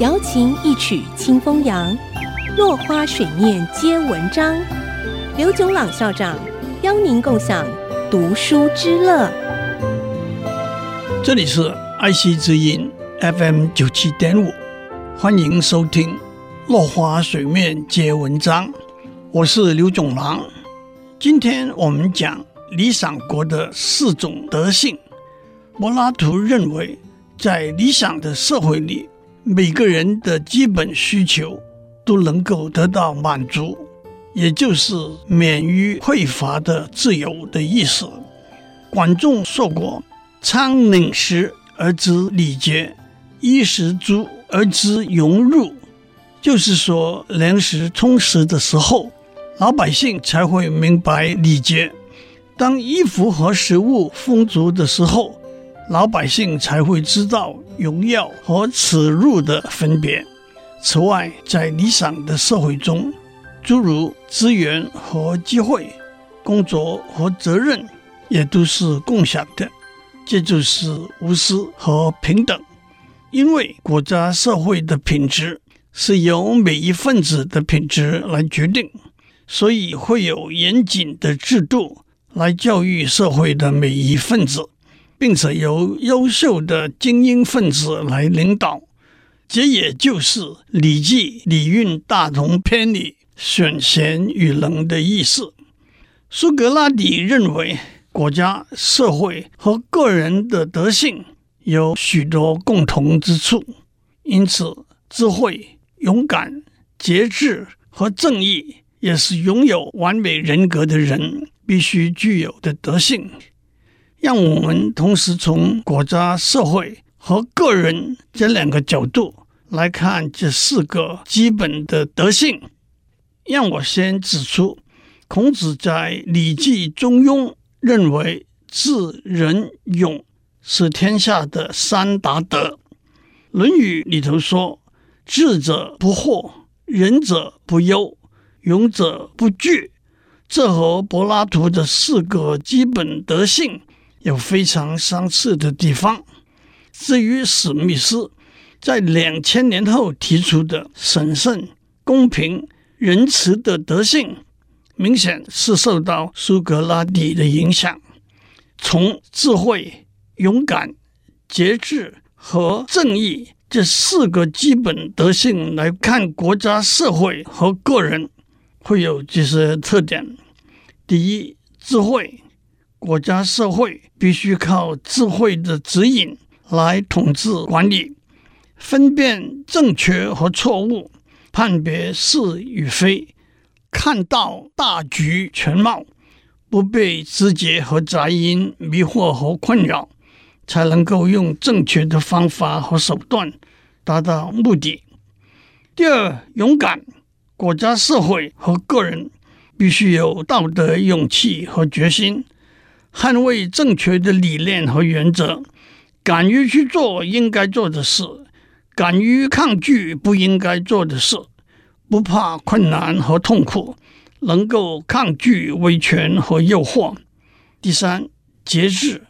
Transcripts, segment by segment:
瑶琴一曲清风扬，落花水面皆文章。刘炯朗校长邀您共享读书之乐。这里是爱惜之音 FM 九七点五，欢迎收听《落花水面皆文章》，我是刘炯朗。今天我们讲理想国的四种德性。柏拉图认为，在理想的社会里，每个人的基本需求都能够得到满足，也就是免于匮乏的自由的意思。管仲说过：“仓廪实而知礼节，衣食足而知荣辱。”就是说，粮食充实的时候，老百姓才会明白礼节；当衣服和食物丰足的时候，老百姓才会知道荣耀和耻辱的分别。此外，在理想的社会中，诸如资源和机会、工作和责任也都是共享的，这就是无私和平等。因为国家社会的品质是由每一份子的品质来决定，所以会有严谨的制度来教育社会的每一份子。并且由优秀的精英分子来领导，这也就是《礼记·礼运大同篇》里“选贤与能”的意思。苏格拉底认为，国家、社会和个人的德性有许多共同之处，因此，智慧、勇敢、节制和正义也是拥有完美人格的人必须具有的德性。让我们同时从国家、社会和个人这两个角度来看这四个基本的德性。让我先指出，孔子在《礼记·中庸》认为智、仁、勇是天下的三大德。《论语》里头说：“智者不惑，仁者不忧，勇者不惧。”这和柏拉图的四个基本德性。有非常相似的地方。至于史密斯在两千年后提出的审慎、公平、仁慈的德性，明显是受到苏格拉底的影响。从智慧、勇敢、节制和正义这四个基本德性来看，国家、社会和个人会有这些特点。第一，智慧。国家社会必须靠智慧的指引来统治管理，分辨正确和错误，判别是与非，看到大局全貌，不被枝节和杂音迷惑和困扰，才能够用正确的方法和手段达到目的。第二，勇敢，国家社会和个人必须有道德勇气和决心。捍卫正确的理念和原则，敢于去做应该做的事，敢于抗拒不应该做的事，不怕困难和痛苦，能够抗拒威权和诱惑。第三，节制，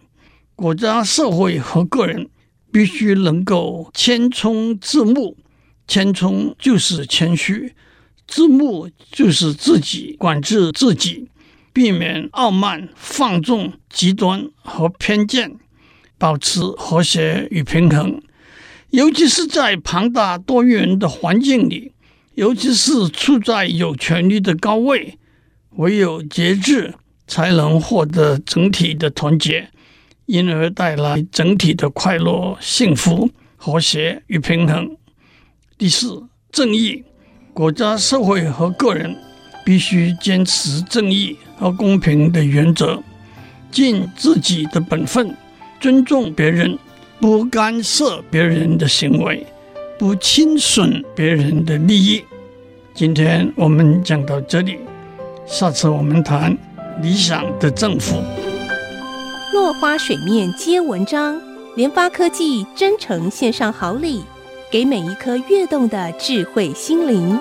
国家、社会和个人必须能够谦冲自牧。谦冲就是谦虚，自牧就是自己管制自己。避免傲慢、放纵、极端和偏见，保持和谐与平衡。尤其是在庞大多元的环境里，尤其是处在有权力的高位，唯有节制才能获得整体的团结，因而带来整体的快乐、幸福、和谐与平衡。第四，正义，国家、社会和个人。必须坚持正义和公平的原则，尽自己的本分，尊重别人，不干涉别人的行为，不侵损别人的利益。今天我们讲到这里，下次我们谈理想的政府。落花水面皆文章，联发科技真诚献上好礼，给每一颗跃动的智慧心灵。